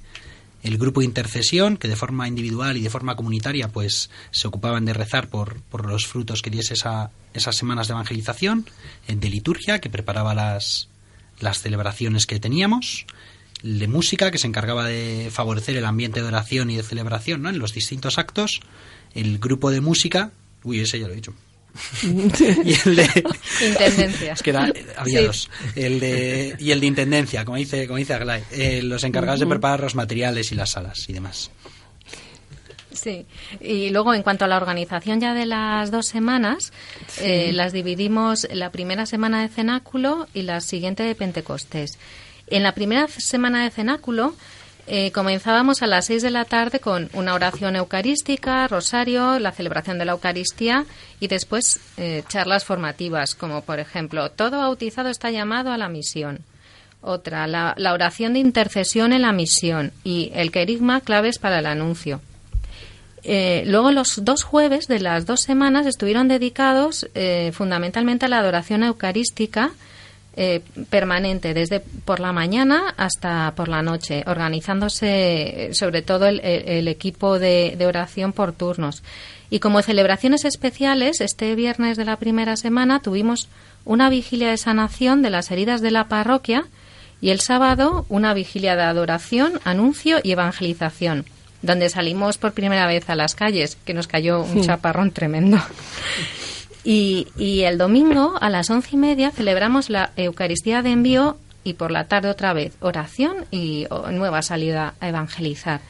El grupo de intercesión, que de forma individual y de forma comunitaria, pues se ocupaban de rezar por, por los frutos que diese esa, esas semanas de evangelización, el de liturgia, que preparaba las, las celebraciones que teníamos, de música, que se encargaba de favorecer el ambiente de oración y de celebración ¿no? en los distintos actos, el grupo de música, uy, ese ya lo he dicho. (laughs) y el de Intendencia. es que era- había Sí. dos el de y el de intendencia como dice como dice Aglai eh, los encargados de preparar los materiales y las salas y demás Sí, y luego en cuanto a la organización ya de las dos semanas, eh, las dividimos la primera semana de cenáculo y la siguiente de Pentecostés. En la primera semana de cenáculo eh, comenzábamos a las seis de la tarde con una oración eucarística, rosario, la celebración de la Eucaristía y después eh, charlas formativas, como por ejemplo, todo bautizado está llamado a la misión. Otra, la, oración de intercesión en la misión y el querigma claves para el anuncio. Eh, luego los dos jueves de las dos semanas estuvieron dedicados fundamentalmente a la adoración eucarística eh, permanente, desde por la mañana hasta por la noche, organizándose sobre todo el, el- el equipo de, de oración por turnos. Y como celebraciones especiales, este viernes de la primera semana tuvimos una vigilia de sanación de las heridas de la parroquia y el sábado una vigilia de adoración, anuncio y evangelización, donde salimos por primera vez a las calles, que nos cayó un chaparrón tremendo. (laughs) Y, y el domingo a las once y media celebramos la Eucaristía de envío y por la tarde otra vez oración y nueva salida a evangelizar.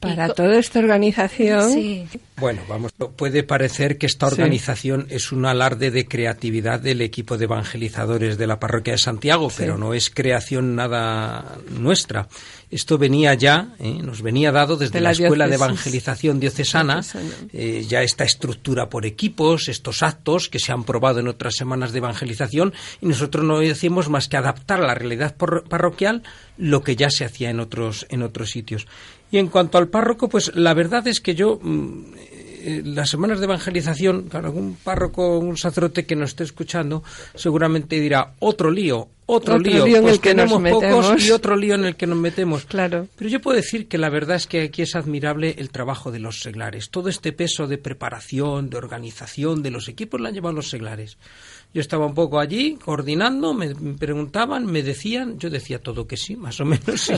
Para toda esta organización, Sí, Bueno, vamos, puede parecer que esta Sí. organización es un alarde de creatividad del equipo de evangelizadores de la parroquia de Santiago, pero no es creación nada nuestra. Esto venía ya, ¿eh? nos venía dado desde De la, la Escuela de. Evangelización Diocesana, eh, ya esta estructura por equipos, estos actos que se han probado en otras semanas de evangelización, y nosotros no hacemos más que adaptar a la realidad parroquial lo que ya se hacía en otros, en otros sitios. Y en cuanto al párroco, pues la verdad es que yo mm, eh, las semanas de evangelización, claro, algún párroco, un sacerdote que nos esté escuchando, seguramente dirá otro lío, otro, Otro lío, lío en pues el que nos tenemos pocos metemos. y otro lío en el que nos metemos. Claro. Pero yo puedo decir que la verdad es que aquí es admirable el trabajo de los seglares. Todo este peso de preparación, de organización de los equipos lo han llevado los seglares. Yo estaba un poco allí coordinando, me preguntaban, me decían, yo decía todo que sí, más o menos. sí.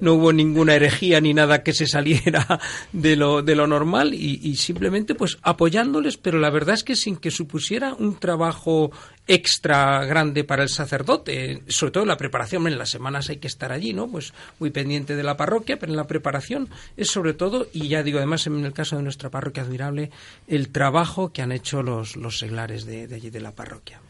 No hubo ninguna herejía ni nada que se saliera de lo, de lo normal y, y simplemente pues apoyándoles, pero la verdad es que sin que supusiera un trabajo extra grande para el sacerdote, sobre todo en la preparación, en las semanas hay que estar allí, ¿no? Pues muy pendiente de la parroquia, pero en la preparación es sobre todo, y ya digo además en el caso de nuestra parroquia admirable, el trabajo que han hecho los, los seglares de, de allí de la parroquia.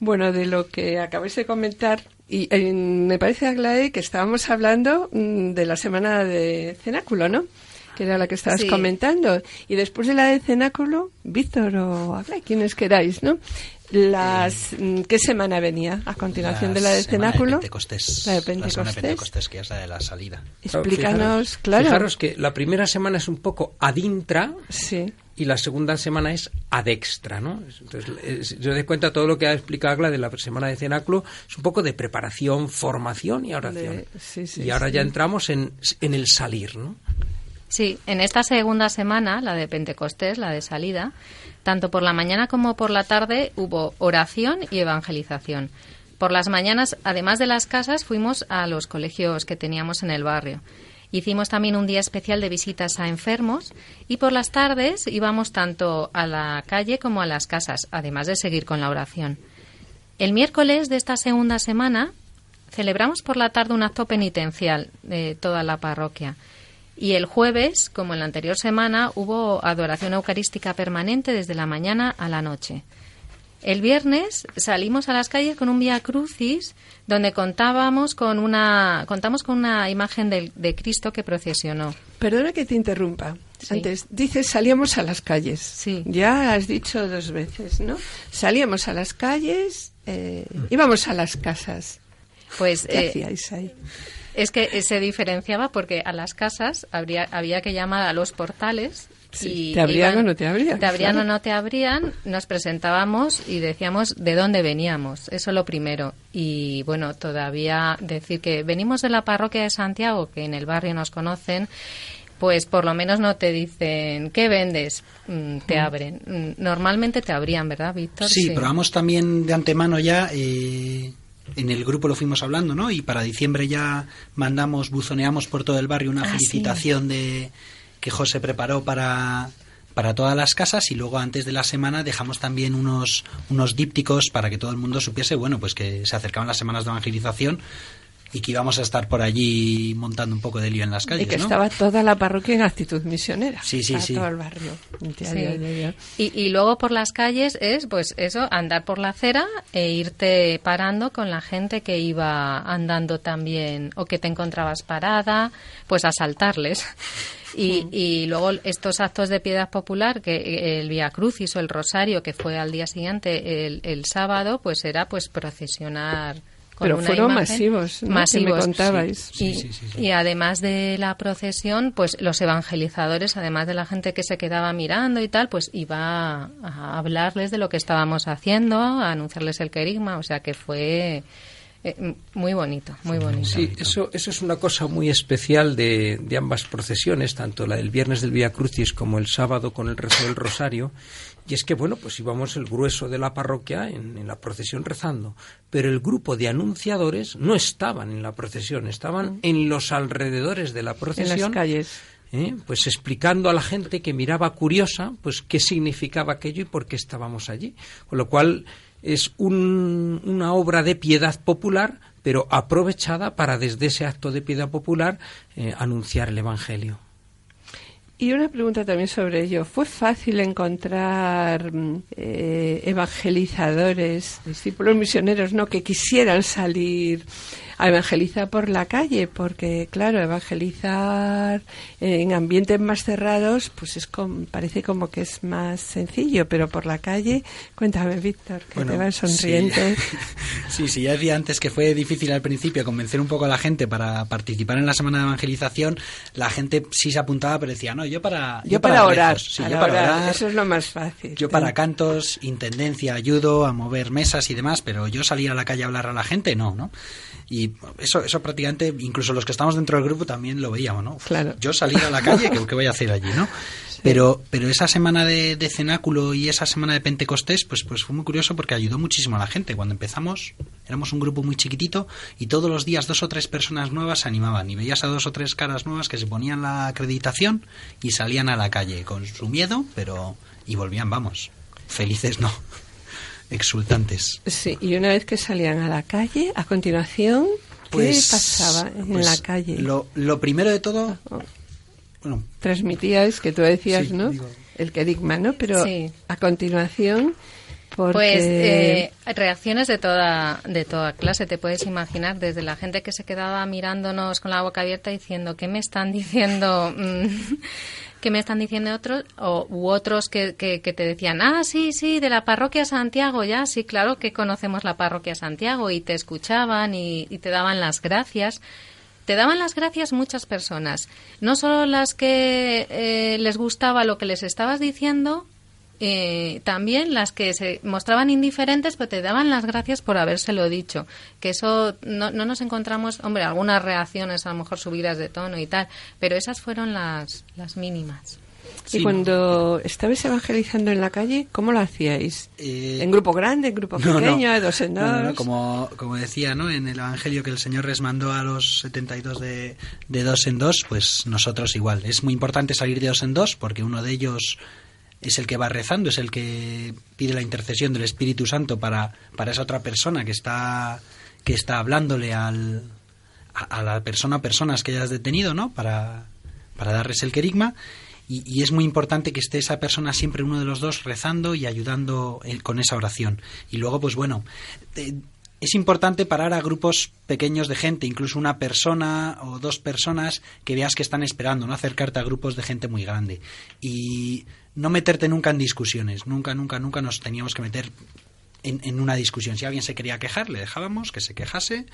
Bueno, de lo que acabáis de comentar, y eh, me parece, Aglae, que estábamos hablando mm, de la semana de cenáculo, ¿no? Que era la que estabas Sí. comentando. Y después de la de cenáculo, Víctor o Aglae, quienes queráis, ¿no? Las, mm, ¿Qué semana venía a continuación de la de cenáculo? Pentecostés. La de La semana de Pentecostés. Pentecostés, que es la de la salida. Explícanos, Fijaros- claro. Fijaros que la primera semana es un poco adintra, Sí. y la segunda semana es adextra, ¿no? Entonces, es- yo doy cuenta todo lo que ha explicado Agla de la semana de cenáculo es un poco de preparación, formación y oración. De- sí, sí, y ahora sí. ya entramos en, en el salir, ¿no? Sí, en esta segunda semana, la de Pentecostés, la de salida, tanto por la mañana como por la tarde hubo oración y evangelización. Por las mañanas, además de las casas, fuimos a los colegios que teníamos en el barrio. Hicimos también un día especial de visitas a enfermos y por las tardes íbamos tanto a la calle como a las casas, además de seguir con la oración. El miércoles de esta segunda semana celebramos por la tarde un acto penitencial de toda la parroquia. Y el jueves, como en la anterior semana, hubo adoración eucarística permanente desde la mañana a la noche. El viernes salimos a las calles con un Vía Crucis donde contábamos con una, contamos con una imagen del- de, Cristo que procesionó. Perdona que te interrumpa. Sí. Antes, dices, salíamos a las calles. Sí. Ya has dicho dos veces, ¿no? Salíamos a las calles, eh, íbamos a las casas. Pues ¿Qué eh, hacíais ahí? Es que se diferenciaba porque a las casas habría, había que llamar a los portales y ¿Te abrían iban- o no te abrían? Te abrían Claro. o no te abrían, nos presentábamos y decíamos de dónde veníamos, eso lo primero. Y bueno, todavía decir que venimos de la parroquia de Santiago, que en el barrio nos conocen, pues por lo menos no te dicen, ¿qué vendes? Mm, te abren. Mm, Normalmente te abrían, ¿verdad, Víctor? Sí, pero vamos también de antemano ya. eh, en el grupo lo fuimos hablando, ¿no? Y para diciembre ya mandamos, buzoneamos por todo el barrio una Ah, sí. felicitación de que José preparó para para todas las casas y luego antes de la semana dejamos también unos unos dípticos para que todo el mundo supiese, bueno, pues que se acercaban las semanas de evangelización y que íbamos a estar por allí montando un poco de lío en las calles, y que ¿no? estaba toda la parroquia en actitud misionera. Sí, sí, sí. todo el barrio. Ya, Sí. ya, ya, ya. Y, y luego por las calles es, pues eso, andar por la acera e irte parando con la gente que iba andando también o que te encontrabas parada, pues asaltarles. Y, y luego estos actos de piedad popular, que el Via Crucis o el Rosario, que fue al día siguiente, el, el sábado, pues era pues procesionar. Con Pero una fueron imagen. masivos, ¿no? Que me Masivos. contabais. Y, Sí, sí, sí, sí. y además de la procesión, pues los evangelizadores, además de la gente que se quedaba mirando y tal, pues iba a hablarles de lo que estábamos haciendo, a anunciarles el querigma, o sea que fue eh, muy bonito, muy bonito. Sí, eso, eso es una cosa muy especial de, de ambas procesiones, tanto la del viernes del Vía Crucis como el sábado con el rezo del Rosario. Y es que, bueno, pues íbamos el grueso de la parroquia en, en la procesión rezando, pero el grupo de anunciadores no estaban en la procesión, estaban en los alrededores de la En procesión. las calles. ¿eh? pues explicando a la gente que miraba curiosa pues qué significaba aquello y por qué estábamos allí con lo cual es un- una obra de piedad popular pero aprovechada para desde ese acto de piedad popular eh, anunciar el evangelio Y una pregunta también sobre ello. ¿Fue fácil encontrar mm, eh, evangelizadores, discípulos misioneros, no que quisieran salir a evangelizar por la calle? Porque, claro, evangelizar en ambientes más cerrados, pues es com- parece como que es más sencillo, pero por la calle, cuéntame, Víctor, que Bueno, te vas sonriente. (laughs) Sí, sí, ya decía antes que fue difícil al principio convencer un poco a la gente para participar en la semana de evangelización. La gente sí se apuntaba, pero decía, no, yo para... Yo, para, orar, rezos, sí, yo para orar, orar, eso es lo más fácil. yo para cantos, intendencia, ayudo a mover mesas y demás, pero yo salir a la calle a hablar a la gente, no, ¿no? Y eso, eso prácticamente, incluso los que estamos dentro del grupo también lo veíamos, ¿no? Claro. Yo salir a la calle, ¿qué, voy a hacer allí, no? Pero, pero esa semana de, de cenáculo y esa semana de Pentecostés, pues, pues fue muy curioso porque ayudó muchísimo a la gente. Cuando empezamos, éramos un grupo muy chiquitito y todos los días dos o tres personas nuevas se animaban y veías a dos o tres caras nuevas que se ponían la acreditación y salían a la calle con su miedo, pero y volvían, vamos, felices no, exultantes. Sí, y una vez que salían a la calle, a continuación, ¿qué Pues, pasaba en pues, la calle? Lo, lo primero de todo, bueno, Transmitíais, que tú decías, Sí, ¿no? digo- El querigma, ¿no? Pero Sí. a continuación, porque... Pues eh, reacciones de toda, de toda clase, te puedes imaginar, desde la gente que se quedaba mirándonos con la boca abierta diciendo, ¿qué me están diciendo? ¿Qué me están diciendo otros? O, u otros que, que, que te decían, ah, sí, sí, de la parroquia Santiago, ya, sí, claro que conocemos la parroquia Santiago, y te escuchaban y, y te daban las gracias. Te daban las gracias muchas personas, no solo las que eh, les gustaba lo que les estabas diciendo, eh, también las que se mostraban indiferentes, pero te daban las gracias por habérselo dicho. Que eso no, no nos encontramos, hombre, algunas reacciones a lo mejor subidas de tono y tal, pero esas fueron las, las mínimas. Y cuando estabais evangelizando en la calle, ¿cómo lo hacíais? Eh, ¿En grupo grande, en grupo (laughs) No, no. pequeño, de dos en dos? No, no, no, como, como decía ¿no? en el Evangelio que el Señor les mandó a los 72 de, de dos en dos, pues nosotros igual. Es muy importante salir de dos en dos porque uno de ellos es el que va rezando, es el que pide la intercesión del Espíritu Santo para, para esa otra persona que está, que está hablándole al, a, la persona personas que hayas detenido, ¿no? Para, para darles el querigma. Y, y es muy importante que esté esa persona siempre uno de los dos rezando y ayudando con esa oración. Y luego, pues bueno, es importante parar a grupos pequeños de gente, incluso una persona o dos personas que veas que están esperando, no acercarte a grupos de gente muy grande. Y no meterte nunca en discusiones, nunca, nunca, nunca nos teníamos que meter en, en una discusión. Si alguien se quería quejar, le dejábamos que se quejase,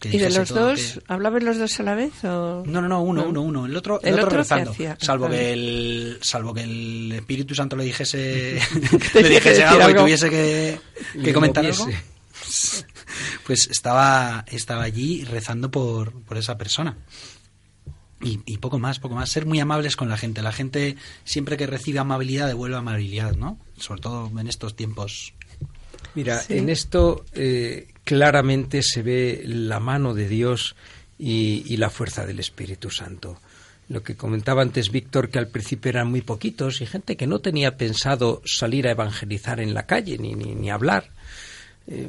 que ¿Y de los dos? que- ¿Hablaban los dos a la vez? O... No, no, no, uno, No. uno, uno. El otro, El el otro rezando. hacía, salvo que el, salvo que el Espíritu Santo le dijese, (laughs) (laughs) le dijese algo, y tuviese que, que comentar algo. (laughs) Pues estaba, estaba allí rezando por, por esa persona. Y, y poco más, poco más. Ser muy amables con la gente. La gente, siempre que recibe amabilidad, devuelve amabilidad, ¿no? Sobre todo en estos tiempos. Mira, Sí. en esto eh, claramente se ve la mano de Dios y, y la fuerza del Espíritu Santo. Lo que comentaba antes Víctor, que al principio eran muy poquitos y gente que no tenía pensado salir a evangelizar en la calle ni, ni, ni hablar eh,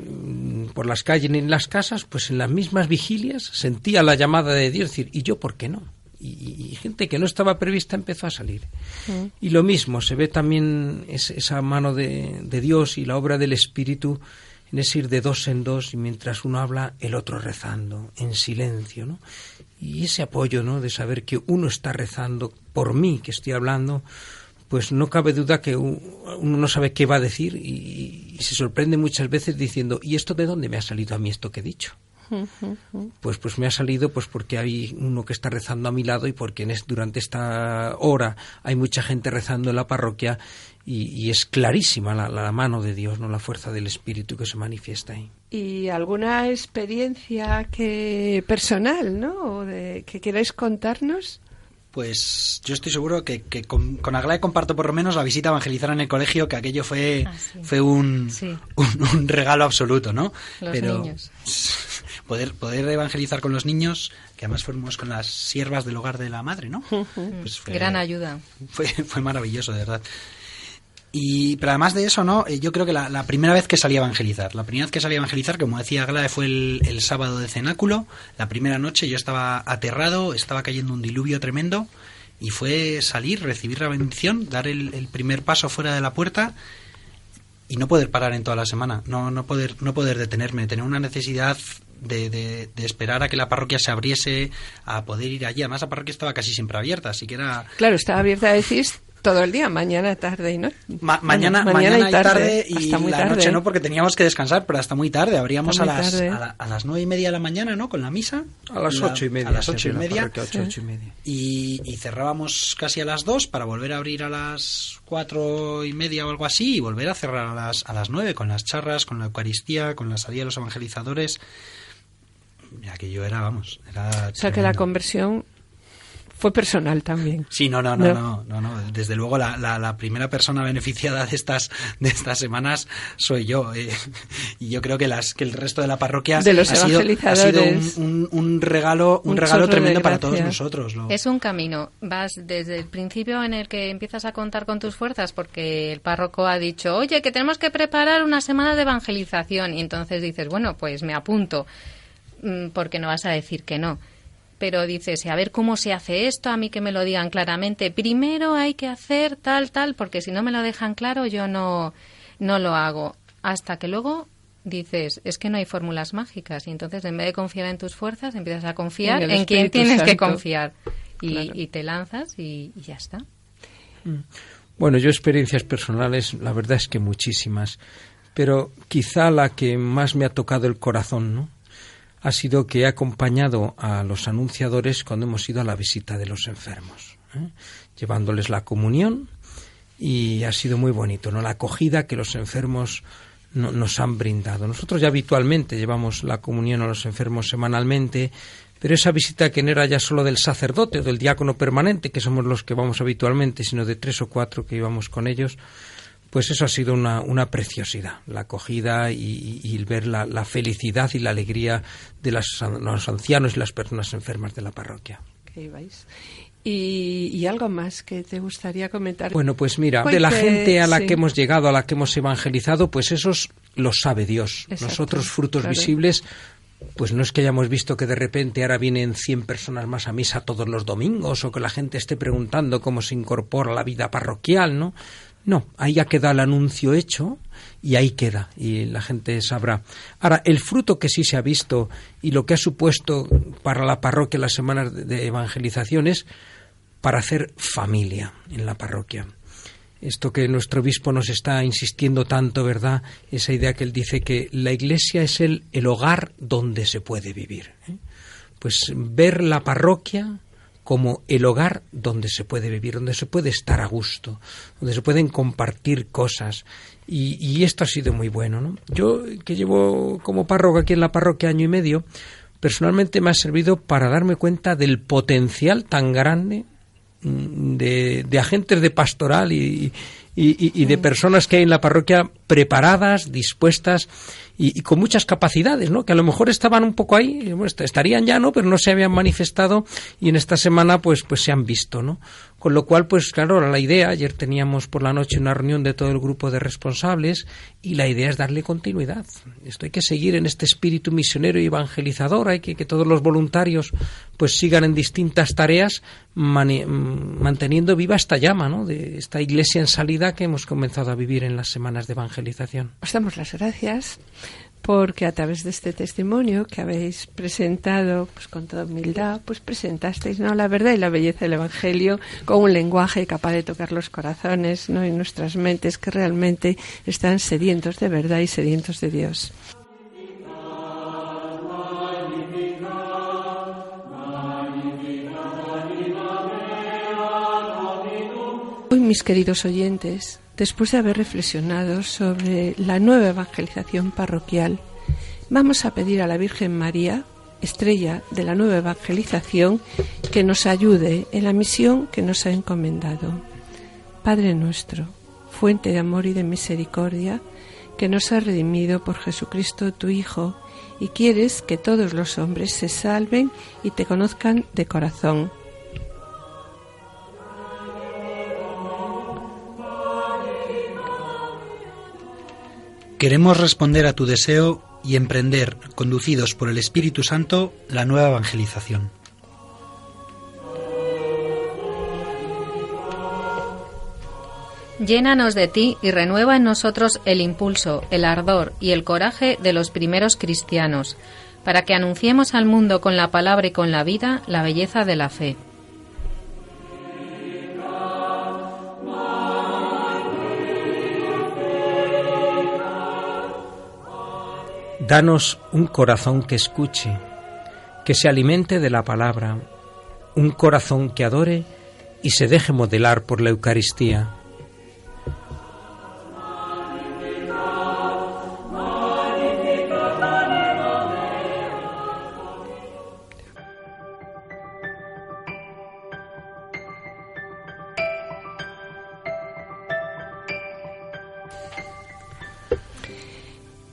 por las calles ni en las casas, pues en las mismas vigilias sentía la llamada de Dios, decir, ¿y yo por qué no? Y, gente que no estaba prevista empezó a salir. Y lo mismo, se ve también es- esa mano de, de Dios y la obra del Espíritu en ese ir de dos en dos y mientras uno habla, el otro rezando, en silencio, ¿no? Y ese apoyo, ¿no? De saber que uno está rezando por mí, que estoy hablando, pues no cabe duda que uno no sabe qué va a decir y, y se sorprende muchas veces diciendo, ¿y esto de dónde me ha salido a mí esto que he dicho? (laughs) Pues, pues me ha salido pues porque hay uno que está rezando a mi lado y porque en es- durante esta hora hay mucha gente rezando en la parroquia y, y es clarísima la, la mano de Dios, no la fuerza del Espíritu que se manifiesta ahí. ¿Y alguna experiencia que personal, ¿no? De, que queráis contarnos? Pues yo estoy seguro que, que con, con Aglae comparto por lo menos la visita a evangelizar en el colegio, que aquello fue, Ah, sí. fue un, Sí. un, un regalo absoluto, ¿no? Los Pero niños. (laughs) Poder, poder evangelizar con los niños, que además fuimos con las siervas del hogar de la madre, ¿no? (laughs) Pues fue- Gran ayuda. fue, fue maravilloso, de verdad. Y, pero además de eso, ¿no? Eh, Yo creo que la, primera vez que salí a evangelizar, la primera vez que salí a evangelizar, como decía Aglae, fue el, el sábado de cenáculo. La primera noche yo estaba aterrado, estaba cayendo un diluvio tremendo. Y fue salir, recibir la bendición, dar el, el primer paso fuera de la puerta y no poder parar en toda la semana, no, no, poder, no poder detenerme, tener una necesidad de, de, de esperar a que la parroquia se abriese, a poder ir allí. Además, la parroquia estaba casi siempre abierta, así que era Claro, estaba abierta, decís, todo el día, mañana, tarde y noche. Ma- mañana, mañana, y tarde, y hasta muy la tarde. noche no porque teníamos que descansar, pero hasta muy tarde. Abríamos a las, tarde. a, la- a las nueve y media de la mañana, ¿no? Con la misa. A las La- ocho y media. A las ocho y media. parroquia, ocho, ocho y media. Y, y cerrábamos casi a las dos para volver a abrir a las cuatro y media o algo así y volver a cerrar a las, a las nueve con las charras, con la Eucaristía, con la salida de los evangelizadores. Ya que yo era, vamos, era O sea que la conversión fue personal también. Sí, no, no, no, No. no, no, no. Desde luego la, la, la primera persona beneficiada de estas de estas semanas soy yo. eh. Y yo creo que las que el resto de la parroquia De los ha sido, ha sido evangelizadores. un, un- un regalo un, Un regalo tremendo para todos nosotros. lo- Es un camino. Vas desde el principio en el que empiezas a contar con tus fuerzas porque el párroco ha dicho, oye, que tenemos que preparar una semana de evangelización. Y entonces dices, bueno, pues me apunto, mm, porque no vas a decir que no. Pero dices, a ver cómo se hace esto, a mí que me lo digan claramente. Primero hay que hacer tal, tal, porque si no me lo dejan claro yo no, no lo hago. Hasta que luego dices, es que no hay fórmulas mágicas. Y entonces en vez de confiar en tus fuerzas, empiezas a confiar En en, quien tienes que confiar. Y, Claro. y te lanzas y, y ya está. Bueno, yo experiencias personales, la verdad es que muchísimas, pero quizá la que más me ha tocado el corazón, ¿no? Ha sido que he acompañado a los anunciadores cuando hemos ido a la visita de los enfermos, ¿eh? llevándoles la comunión y ha sido muy bonito, ¿no? La acogida que los enfermos no- nos han brindado. Nosotros ya habitualmente llevamos la comunión a los enfermos semanalmente, pero esa visita que no era ya solo del sacerdote o del diácono permanente, que somos los que vamos habitualmente, sino de tres o cuatro que íbamos con ellos, pues eso ha sido una, una preciosidad, la acogida y, ver la, la felicidad y la alegría de las- los ancianos y las personas enfermas de la parroquia. Y, y algo más que te gustaría comentar. Bueno, pues mira, de la gente a la sí. que hemos llegado, a la que hemos evangelizado, pues esos los sabe Dios. Exacto, Nosotros, frutos claro. visibles, pues no es que hayamos visto que de repente ahora vienen 100 personas más a misa todos los domingos o que la gente esté preguntando cómo se incorpora la vida parroquial, ¿no? No, ahí ya queda el anuncio hecho y ahí queda y la gente sabrá. Ahora, el fruto que sí se ha visto y lo que ha supuesto para la parroquia las semanas de- evangelización es para hacer familia en la parroquia. esto que nuestro obispo nos está insistiendo tanto, ¿verdad? Esa idea que él dice que la iglesia es el, el hogar donde se puede vivir. ¿eh? Pues ver la parroquia como el hogar donde se puede vivir, donde se puede estar a gusto, donde se pueden compartir cosas. Y, y esto ha sido muy bueno. ¿no? Yo, que llevo como párroco aquí en la parroquia año y medio, personalmente me ha servido para darme cuenta del potencial tan grande mm, de, de agentes de pastoral y, y, y, de personas que hay en la parroquia preparadas, dispuestas y, con muchas capacidades, ¿no? Que a lo mejor estaban un poco ahí, estarían ya, ¿no? Pero no se habían manifestado y en esta semana, pues, pues se han visto, ¿no? Con lo cual, pues claro, la idea, ayer teníamos por la noche una reunión de todo el grupo de responsables y la idea es darle continuidad. Esto hay que seguir en este espíritu misionero y evangelizador, hay que que todos los voluntarios pues sigan en distintas tareas manteniendo viva esta llama, ¿no? De esta iglesia en salida que hemos comenzado a vivir en las semanas de evangelización. Os las gracias porque a través de este testimonio que habéis presentado pues con toda humildad, pues presentasteis ¿no? la verdad y la belleza del Evangelio con un lenguaje capaz de tocar los corazones ¿no? y nuestras mentes que realmente están sedientos de verdad y sedientos de Dios. Hoy, mis queridos oyentes, después de haber reflexionado sobre la nueva evangelización parroquial, vamos a pedir a la Virgen María, estrella de la nueva evangelización, que nos ayude en la misión que nos ha encomendado. Padre nuestro, fuente de amor y de misericordia, que nos ha redimido por Jesucristo tu Hijo, y quieres que todos los hombres se salven y te conozcan de corazón Queremos responder a tu deseo y emprender, conducidos por el Espíritu Santo, la nueva evangelización. Llénanos de ti y renueva en nosotros el impulso, el ardor y el coraje de los primeros cristianos, para que anunciemos al mundo con la palabra y con la vida la belleza de la fe. Danos un corazón que escuche, que se alimente de la palabra, un corazón que adore y se deje modelar por la Eucaristía.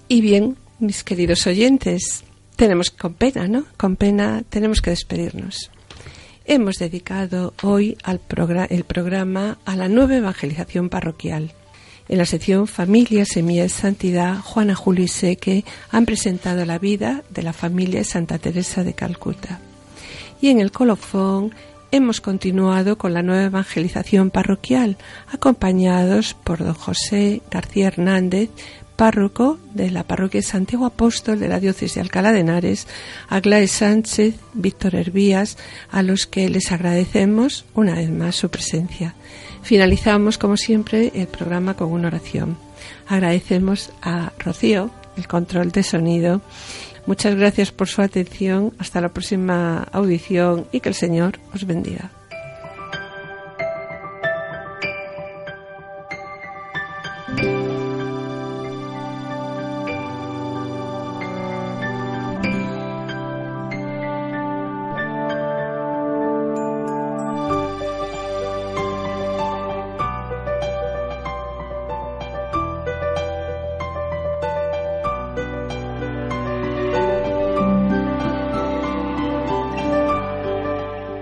Y bien, mis queridos oyentes, tenemos con pena, ¿no? Con pena tenemos que despedirnos. Hemos dedicado hoy al el programa a la nueva evangelización parroquial. En la sección Familia, Semilla de Santidad, Juana Julio y Seque han presentado la vida de la familia Santa Teresa de Calcuta. Y en el colofón hemos continuado con la nueva evangelización parroquial, acompañados por don José García Hernández, párroco de la parroquia Santiago Apóstol de la diócesis de Alcalá de Henares, Aglae Sánchez, Víctor Hervías, a los que les agradecemos una vez más su presencia. Finalizamos, como siempre, el programa con una oración. Agradecemos a Rocío el control de sonido. Muchas gracias por su atención. Hasta la próxima audición y que el Señor os bendiga.